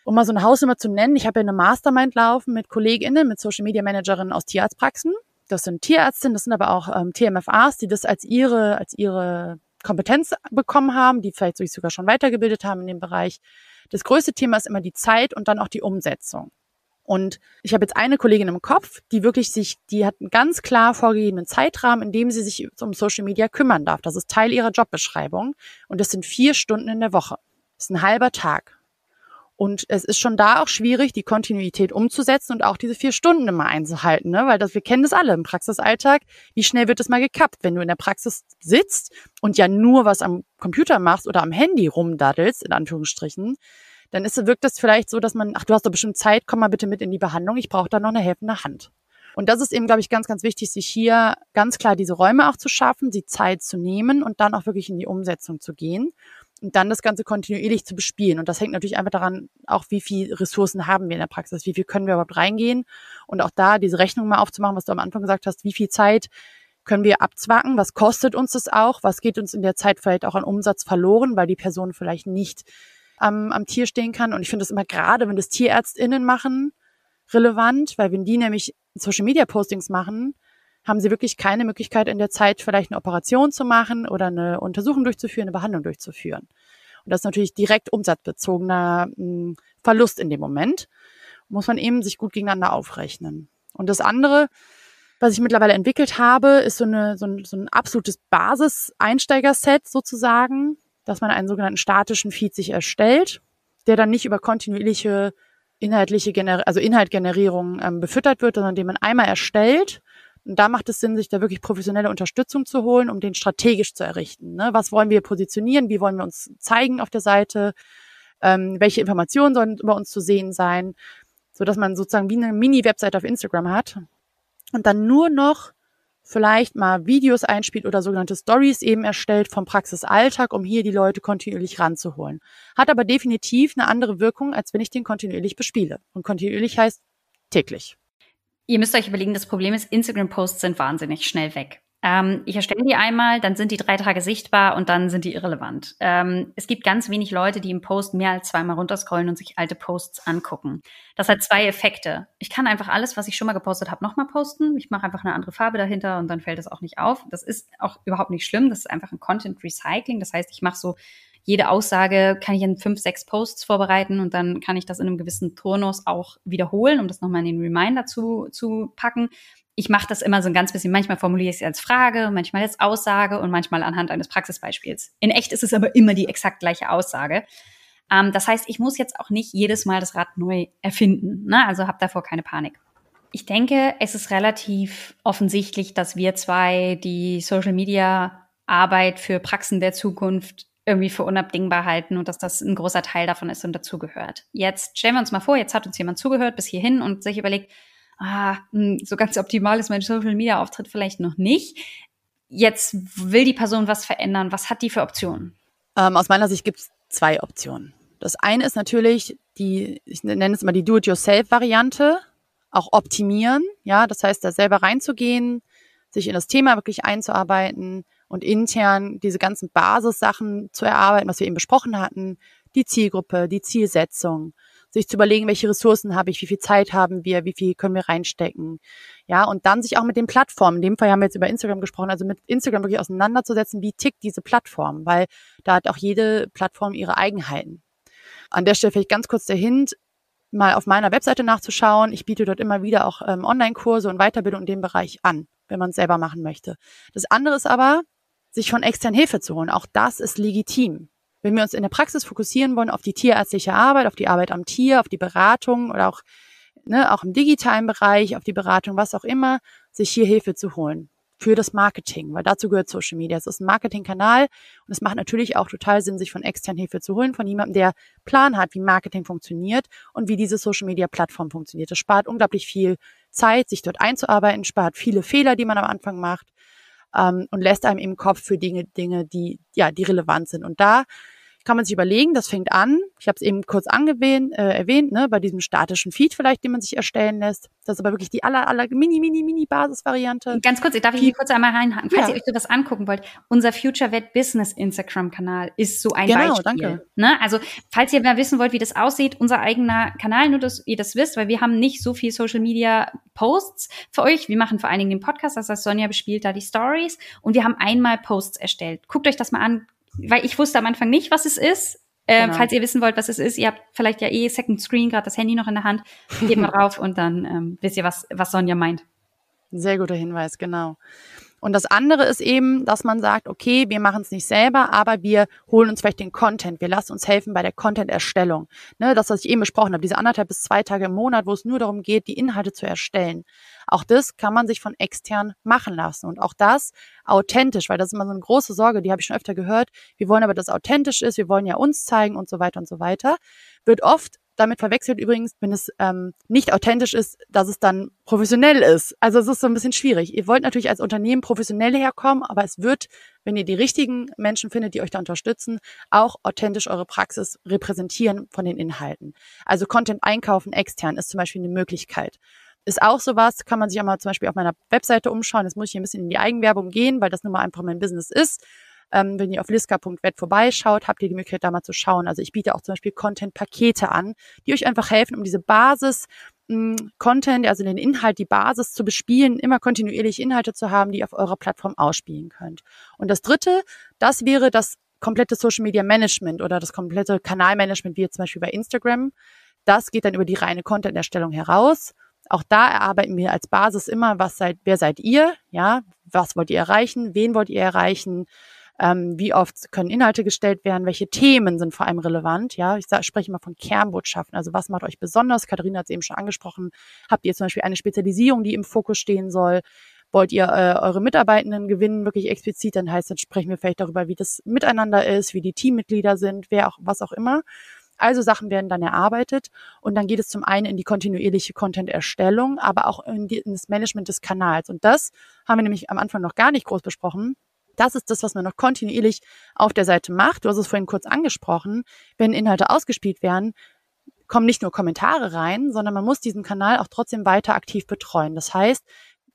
um mal so eine Hausnummer zu nennen, ich habe ja eine Mastermind laufen mit KollegInnen, mit Social Media Managerinnen aus Tierarztpraxen. Das sind Tierärztinnen, das sind aber auch ähm, TMFAs, die das als ihre, als ihre Kompetenz bekommen haben, die vielleicht sich sogar schon weitergebildet haben in dem Bereich. Das größte Thema ist immer die Zeit und dann auch die Umsetzung. Und ich habe jetzt eine Kollegin im Kopf, die wirklich sich, die hat einen ganz klar vorgegebenen Zeitrahmen, in dem sie sich um Social Media kümmern darf. Das ist Teil ihrer Jobbeschreibung. Und das sind vier Stunden in der Woche. Das ist ein halber Tag. Und es ist schon da auch schwierig, die Kontinuität umzusetzen und auch diese vier Stunden immer einzuhalten, ne? weil das, wir kennen das alle im Praxisalltag. Wie schnell wird das mal gekappt, wenn du in der Praxis sitzt und ja nur was am Computer machst oder am Handy rumdaddelst, in Anführungsstrichen, dann ist, wirkt das vielleicht so, dass man, ach, du hast doch bestimmt Zeit, komm mal bitte mit in die Behandlung, ich brauche da noch eine helfende Hand. Und das ist eben, glaube ich, ganz, ganz wichtig, sich hier ganz klar diese Räume auch zu schaffen, die Zeit zu nehmen und dann auch wirklich in die Umsetzung zu gehen und dann das Ganze kontinuierlich zu bespielen. Und das hängt natürlich einfach daran, auch wie viel Ressourcen haben wir in der Praxis, wie viel können wir überhaupt reingehen und auch da diese Rechnung mal aufzumachen, was du am Anfang gesagt hast, wie viel Zeit können wir abzwacken, was kostet uns das auch, was geht uns in der Zeit vielleicht auch an Umsatz verloren, weil die Person vielleicht nicht am, am Tier stehen kann. Und ich finde das immer gerade, wenn das TierärztInnen machen, relevant, weil wenn die nämlich Social Media Postings machen, haben sie wirklich keine Möglichkeit in der Zeit vielleicht eine Operation zu machen oder eine Untersuchung durchzuführen, eine Behandlung durchzuführen. Und das ist natürlich direkt umsatzbezogener hm, Verlust in dem Moment. Muss man eben sich gut gegeneinander aufrechnen. Und das andere, was ich mittlerweile entwickelt habe, ist so, eine, so, ein, so ein absolutes Basis-Einsteiger-Set sozusagen, dass man einen sogenannten statischen Feed sich erstellt, der dann nicht über kontinuierliche inhaltliche Gener also Inhaltgenerierung ähm, befüttert wird, sondern den man einmal erstellt und da macht es Sinn, sich da wirklich professionelle Unterstützung zu holen, um den strategisch zu errichten. Ne? Was wollen wir positionieren? Wie wollen wir uns zeigen auf der Seite? Ähm, welche Informationen sollen über uns zu sehen sein? So dass man sozusagen wie eine Mini-Webseite auf Instagram hat und dann nur noch vielleicht mal Videos einspielt oder sogenannte Stories eben erstellt vom Praxisalltag, um hier die Leute kontinuierlich ranzuholen. Hat aber definitiv eine andere Wirkung, als wenn ich den kontinuierlich bespiele. Und kontinuierlich heißt täglich. Ihr müsst euch überlegen, das Problem ist, Instagram-Posts sind wahnsinnig schnell weg. Ähm, ich erstelle die einmal, dann sind die drei Tage sichtbar und dann sind die irrelevant. Ähm, es gibt ganz wenig Leute, die im Post mehr als zweimal runterscrollen und sich alte Posts angucken. Das hat zwei Effekte. Ich kann einfach alles, was ich schon mal gepostet habe, nochmal posten. Ich mache einfach eine andere Farbe dahinter und dann fällt es auch nicht auf. Das ist auch überhaupt nicht schlimm. Das ist einfach ein Content Recycling. Das heißt, ich mache so jede Aussage kann ich in fünf, sechs Posts vorbereiten und dann kann ich das in einem gewissen Turnus auch wiederholen, um das nochmal in den Reminder zu, zu packen. Ich mache das immer so ein ganz bisschen, manchmal formuliere ich es als Frage, manchmal als Aussage und manchmal anhand eines Praxisbeispiels. In echt ist es aber immer die exakt gleiche Aussage. Ähm, das heißt, ich muss jetzt auch nicht jedes Mal das Rad neu erfinden. Ne? Also habe davor keine Panik. Ich denke, es ist relativ offensichtlich, dass wir zwei die Social Media Arbeit für Praxen der Zukunft irgendwie für unabdingbar halten und dass das ein großer Teil davon ist und dazugehört. Jetzt stellen wir uns mal vor, jetzt hat uns jemand zugehört bis hierhin und sich überlegt, ah, hm, so ganz optimal ist mein Social Media Auftritt vielleicht noch nicht. Jetzt will die Person was verändern. Was hat die für Optionen? Ähm, aus meiner Sicht gibt es zwei Optionen. Das eine ist natürlich die, ich nenne es mal die Do-it-yourself-Variante, auch optimieren. Ja, das heißt, da selber reinzugehen, sich in das Thema wirklich einzuarbeiten, und intern diese ganzen Basissachen zu erarbeiten, was wir eben besprochen hatten, die Zielgruppe, die Zielsetzung, sich zu überlegen, welche Ressourcen habe ich, wie viel Zeit haben wir, wie viel können wir reinstecken. Ja, und dann sich auch mit den Plattformen, in dem Fall haben wir jetzt über Instagram gesprochen, also mit Instagram wirklich auseinanderzusetzen, wie tickt diese Plattform, weil da hat auch jede Plattform ihre Eigenheiten. An der Stelle vielleicht ganz kurz der Hint, mal auf meiner Webseite nachzuschauen. Ich biete dort immer wieder auch ähm, Online-Kurse und Weiterbildung in dem Bereich an, wenn man es selber machen möchte. Das andere ist aber, sich von extern Hilfe zu holen. Auch das ist legitim. Wenn wir uns in der Praxis fokussieren wollen auf die tierärztliche Arbeit, auf die Arbeit am Tier, auf die Beratung oder auch, ne, auch im digitalen Bereich, auf die Beratung, was auch immer, sich hier Hilfe zu holen für das Marketing, weil dazu gehört Social Media. Es ist ein Marketingkanal und es macht natürlich auch total Sinn, sich von extern Hilfe zu holen, von jemandem, der Plan hat, wie Marketing funktioniert und wie diese Social Media Plattform funktioniert. Das spart unglaublich viel Zeit, sich dort einzuarbeiten, spart viele Fehler, die man am Anfang macht ähm, und lässt einem im Kopf für Dinge, Dinge, die, ja, die relevant sind. Und da kann man sich überlegen, das fängt an, ich habe es eben kurz angewähnt, äh, erwähnt, ne, bei diesem statischen Feed vielleicht, den man sich erstellen lässt. Das ist aber wirklich die aller, aller mini, mini, mini Basisvariante. Ganz kurz, darf ich hier kurz einmal reinhaken, falls ja. ihr euch sowas angucken wollt. Unser Future Vet Business Instagram-Kanal ist so ein genau, Beispiel. Danke. Ne? Also, falls ihr mal wissen wollt, wie das aussieht, unser eigener Kanal, nur dass ihr das wisst, weil wir haben nicht so viel Social Media Posts für euch. Wir machen vor allen Dingen den Podcast, das heißt, Sonja bespielt da die Stories und wir haben einmal Posts erstellt. Guckt euch das mal an, weil ich wusste am Anfang nicht, was es ist. Äh, genau. Falls ihr wissen wollt, was es ist, ihr habt vielleicht ja eh Second Screen, gerade das Handy noch in der Hand, geht mal (laughs) drauf und dann ähm, wisst ihr, was, was Sonja meint. Sehr guter Hinweis, genau. Und das andere ist eben, dass man sagt, okay, wir machen es nicht selber, aber wir holen uns vielleicht den Content. Wir lassen uns helfen bei der Content-Erstellung. Ne, das, was ich eben besprochen habe, diese anderthalb bis zwei Tage im Monat, wo es nur darum geht, die Inhalte zu erstellen. Auch das kann man sich von extern machen lassen. Und auch das authentisch, weil das ist immer so eine große Sorge, die habe ich schon öfter gehört. Wir wollen aber, dass authentisch ist, wir wollen ja uns zeigen und so weiter und so weiter. Wird oft damit verwechselt übrigens, wenn es ähm, nicht authentisch ist, dass es dann professionell ist. Also es ist so ein bisschen schwierig. Ihr wollt natürlich als Unternehmen professionell herkommen, aber es wird, wenn ihr die richtigen Menschen findet, die euch da unterstützen, auch authentisch eure Praxis repräsentieren von den Inhalten. Also Content einkaufen extern ist zum Beispiel eine Möglichkeit. Ist auch sowas, kann man sich auch mal zum Beispiel auf meiner Webseite umschauen. Jetzt muss ich hier ein bisschen in die Eigenwerbung gehen, weil das nun mal einfach mein Business ist. Ähm, wenn ihr auf liska.wet vorbeischaut, habt ihr die Möglichkeit, da mal zu schauen. Also ich biete auch zum Beispiel Content-Pakete an, die euch einfach helfen, um diese Basis hm, Content, also den Inhalt, die Basis zu bespielen, immer kontinuierlich Inhalte zu haben, die ihr auf eurer Plattform ausspielen könnt. Und das dritte, das wäre das komplette Social Media Management oder das komplette Kanalmanagement, wie jetzt zum Beispiel bei Instagram. Das geht dann über die reine Content-Erstellung heraus. Auch da erarbeiten wir als Basis immer, was seid, wer seid ihr? Ja, was wollt ihr erreichen? Wen wollt ihr erreichen? Ähm, wie oft können Inhalte gestellt werden, welche Themen sind vor allem relevant. Ja, ich spreche immer von Kernbotschaften. Also was macht euch besonders? Katharina hat es eben schon angesprochen. Habt ihr zum Beispiel eine Spezialisierung, die im Fokus stehen soll? Wollt ihr äh, eure Mitarbeitenden gewinnen, wirklich explizit, dann heißt, dann sprechen wir vielleicht darüber, wie das miteinander ist, wie die Teammitglieder sind, wer auch, was auch immer. Also Sachen werden dann erarbeitet und dann geht es zum einen in die kontinuierliche Content-Erstellung, aber auch in, die, in das Management des Kanals. Und das haben wir nämlich am Anfang noch gar nicht groß besprochen. Das ist das, was man noch kontinuierlich auf der Seite macht. Du hast es vorhin kurz angesprochen. Wenn Inhalte ausgespielt werden, kommen nicht nur Kommentare rein, sondern man muss diesen Kanal auch trotzdem weiter aktiv betreuen. Das heißt,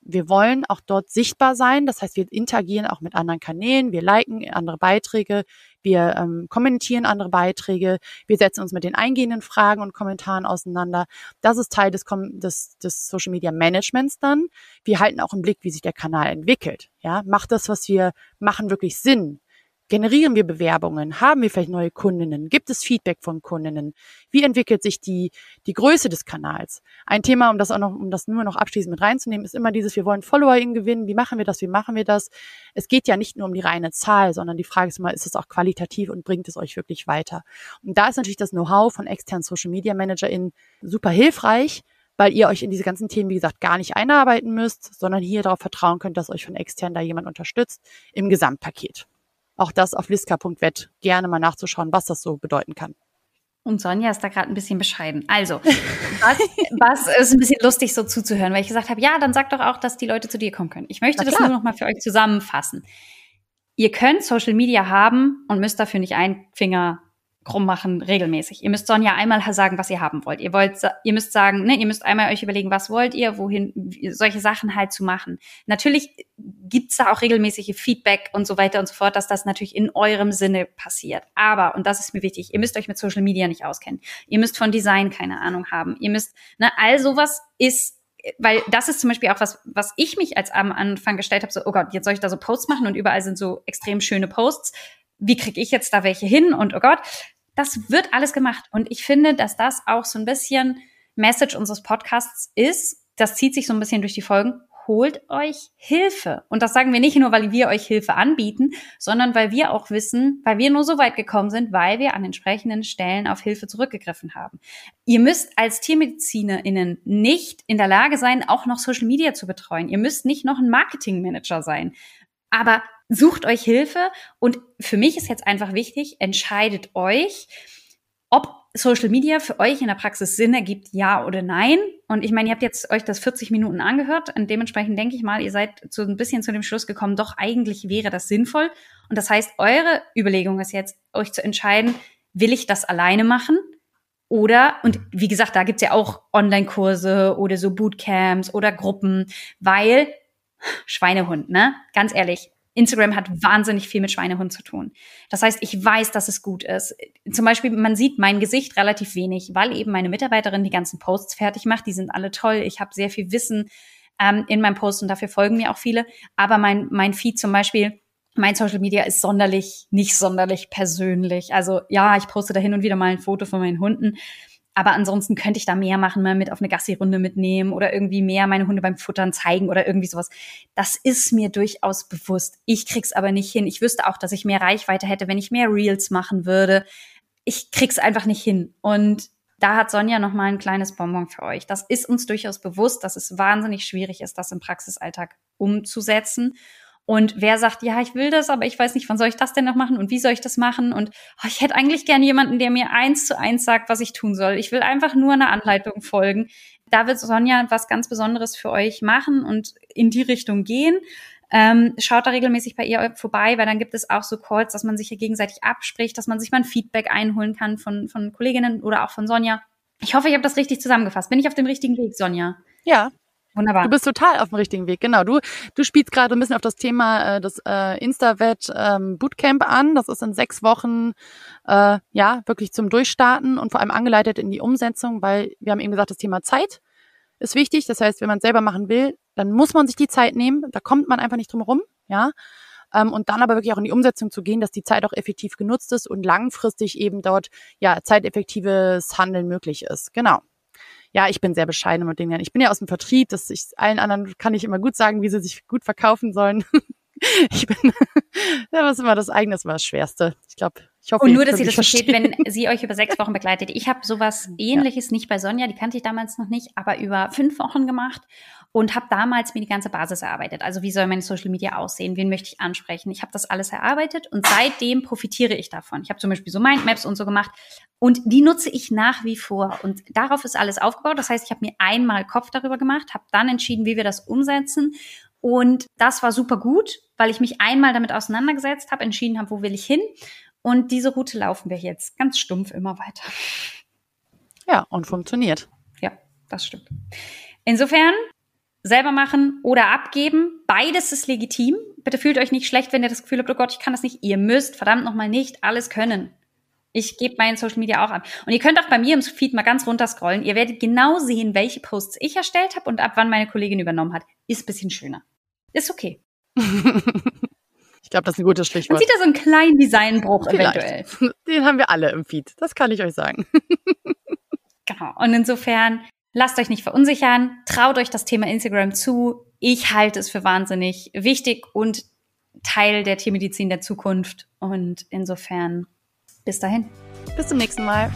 wir wollen auch dort sichtbar sein. Das heißt, wir interagieren auch mit anderen Kanälen, wir liken andere Beiträge, wir ähm, kommentieren andere Beiträge, wir setzen uns mit den eingehenden Fragen und Kommentaren auseinander. Das ist Teil des, des, des Social Media Managements dann. Wir halten auch im Blick, wie sich der Kanal entwickelt. Ja, macht das, was wir machen, wirklich Sinn? Generieren wir Bewerbungen? Haben wir vielleicht neue Kundinnen? Gibt es Feedback von Kundinnen? Wie entwickelt sich die, die Größe des Kanals? Ein Thema, um das auch noch, um das nur noch abschließend mit reinzunehmen, ist immer dieses, wir wollen FollowerInnen gewinnen. Wie machen wir das? Wie machen wir das? Es geht ja nicht nur um die reine Zahl, sondern die Frage ist immer, ist es auch qualitativ und bringt es euch wirklich weiter? Und da ist natürlich das Know-how von externen Social Media ManagerInnen super hilfreich, weil ihr euch in diese ganzen Themen, wie gesagt, gar nicht einarbeiten müsst, sondern hier darauf vertrauen könnt, dass euch von extern da jemand unterstützt im Gesamtpaket auch das auf liska.wet gerne mal nachzuschauen, was das so bedeuten kann. Und Sonja ist da gerade ein bisschen bescheiden. Also, (laughs) was, was ist ein bisschen lustig so zuzuhören, weil ich gesagt habe, ja, dann sag doch auch, dass die Leute zu dir kommen können. Ich möchte das nur noch mal für euch zusammenfassen. Ihr könnt Social Media haben und müsst dafür nicht einen Finger krumm machen regelmäßig. Ihr müsst Sonja einmal sagen, was ihr haben wollt. Ihr wollt, ihr müsst sagen, ne, ihr müsst einmal euch überlegen, was wollt ihr, wohin, solche Sachen halt zu machen. Natürlich gibt's da auch regelmäßige Feedback und so weiter und so fort, dass das natürlich in eurem Sinne passiert. Aber, und das ist mir wichtig, ihr müsst euch mit Social Media nicht auskennen. Ihr müsst von Design keine Ahnung haben. Ihr müsst, ne, all sowas ist weil das ist zum Beispiel auch was, was ich mich als am Anfang gestellt habe, so, oh Gott, jetzt soll ich da so Posts machen und überall sind so extrem schöne Posts. Wie kriege ich jetzt da welche hin? Und oh Gott, das wird alles gemacht. Und ich finde, dass das auch so ein bisschen Message unseres Podcasts ist. Das zieht sich so ein bisschen durch die Folgen. Holt euch Hilfe. Und das sagen wir nicht nur, weil wir euch Hilfe anbieten, sondern weil wir auch wissen, weil wir nur so weit gekommen sind, weil wir an entsprechenden Stellen auf Hilfe zurückgegriffen haben. Ihr müsst als TiermedizinerInnen nicht in der Lage sein, auch noch Social Media zu betreuen. Ihr müsst nicht noch ein Marketingmanager sein. Aber sucht euch Hilfe und für mich ist jetzt einfach wichtig, entscheidet euch, ob Social Media für euch in der Praxis Sinn ergibt, ja oder nein. Und ich meine, ihr habt jetzt euch das 40 Minuten angehört und dementsprechend denke ich mal, ihr seid so ein bisschen zu dem Schluss gekommen, doch eigentlich wäre das sinnvoll. Und das heißt, eure Überlegung ist jetzt, euch zu entscheiden, will ich das alleine machen? Oder, und wie gesagt, da gibt's ja auch Online-Kurse oder so Bootcamps oder Gruppen, weil Schweinehund, ne? Ganz ehrlich, Instagram hat wahnsinnig viel mit Schweinehund zu tun. Das heißt, ich weiß, dass es gut ist. Zum Beispiel, man sieht mein Gesicht relativ wenig, weil eben meine Mitarbeiterin die ganzen Posts fertig macht. Die sind alle toll. Ich habe sehr viel Wissen ähm, in meinem Post und dafür folgen mir auch viele. Aber mein, mein Feed zum Beispiel, mein Social Media ist sonderlich, nicht sonderlich persönlich. Also ja, ich poste da hin und wieder mal ein Foto von meinen Hunden. Aber ansonsten könnte ich da mehr machen, mal mit auf eine Gassi-Runde mitnehmen oder irgendwie mehr meine Hunde beim Futtern zeigen oder irgendwie sowas. Das ist mir durchaus bewusst. Ich krieg's aber nicht hin. Ich wüsste auch, dass ich mehr Reichweite hätte, wenn ich mehr Reels machen würde. Ich krieg's einfach nicht hin. Und da hat Sonja noch mal ein kleines Bonbon für euch. Das ist uns durchaus bewusst, dass es wahnsinnig schwierig ist, das im Praxisalltag umzusetzen. Und wer sagt, ja, ich will das, aber ich weiß nicht, wann soll ich das denn noch machen und wie soll ich das machen? Und oh, ich hätte eigentlich gern jemanden, der mir eins zu eins sagt, was ich tun soll. Ich will einfach nur einer Anleitung folgen. Da wird Sonja was ganz Besonderes für euch machen und in die Richtung gehen. Ähm, schaut da regelmäßig bei ihr vorbei, weil dann gibt es auch so Calls, dass man sich hier gegenseitig abspricht, dass man sich mal ein Feedback einholen kann von, von Kolleginnen oder auch von Sonja. Ich hoffe, ich habe das richtig zusammengefasst. Bin ich auf dem richtigen Weg, Sonja? Ja, Wunderbar. Du bist total auf dem richtigen Weg, genau. Du, du spielst gerade ein bisschen auf das Thema äh, des äh, Instavet ähm, Bootcamp an. Das ist in sechs Wochen äh, ja wirklich zum Durchstarten und vor allem angeleitet in die Umsetzung, weil wir haben eben gesagt, das Thema Zeit ist wichtig. Das heißt, wenn man selber machen will, dann muss man sich die Zeit nehmen. Da kommt man einfach nicht drum herum, ja. Ähm, und dann aber wirklich auch in die Umsetzung zu gehen, dass die Zeit auch effektiv genutzt ist und langfristig eben dort ja zeiteffektives Handeln möglich ist. Genau ja, ich bin sehr bescheiden mit Dingen. Ich bin ja aus dem Vertrieb, dass ich allen anderen kann ich immer gut sagen, wie sie sich gut verkaufen sollen. (laughs) ich bin, (laughs) ja, was immer das eigene, das war das Schwerste. Ich glaube, ich hoffe, und nur, dass sie das versteht, wenn sie euch über sechs Wochen begleitet. Ich habe sowas ähnliches ja. nicht bei Sonja, die kannte ich damals noch nicht, aber über fünf Wochen gemacht und habe damals mir die ganze Basis erarbeitet. Also wie soll meine Social Media aussehen? Wen möchte ich ansprechen? Ich habe das alles erarbeitet und seitdem profitiere ich davon. Ich habe zum Beispiel so Mindmaps und so gemacht und die nutze ich nach wie vor. Und darauf ist alles aufgebaut. Das heißt, ich habe mir einmal Kopf darüber gemacht, habe dann entschieden, wie wir das umsetzen. Und das war super gut, weil ich mich einmal damit auseinandergesetzt habe, entschieden habe, wo will ich hin. Und diese Route laufen wir jetzt ganz stumpf immer weiter. Ja, und funktioniert. Ja, das stimmt. Insofern selber machen oder abgeben, beides ist legitim. Bitte fühlt euch nicht schlecht, wenn ihr das Gefühl habt, oh Gott, ich kann das nicht. Ihr müsst verdammt nochmal nicht alles können. Ich gebe meinen Social Media auch an. Und ihr könnt auch bei mir im Feed mal ganz runter scrollen. Ihr werdet genau sehen, welche Posts ich erstellt habe und ab wann meine Kollegin übernommen hat. Ist ein bisschen schöner. Ist okay. (laughs) Ich glaube, das ist ein gutes Stichwort. Man sieht da so einen kleinen Designbruch Vielleicht. eventuell. (laughs) Den haben wir alle im Feed. Das kann ich euch sagen. (laughs) genau. Und insofern Lasst euch nicht verunsichern, traut euch das Thema Instagram zu. Ich halte es für wahnsinnig wichtig und Teil der Tiermedizin der Zukunft. Und insofern, bis dahin. Bis zum nächsten Mal.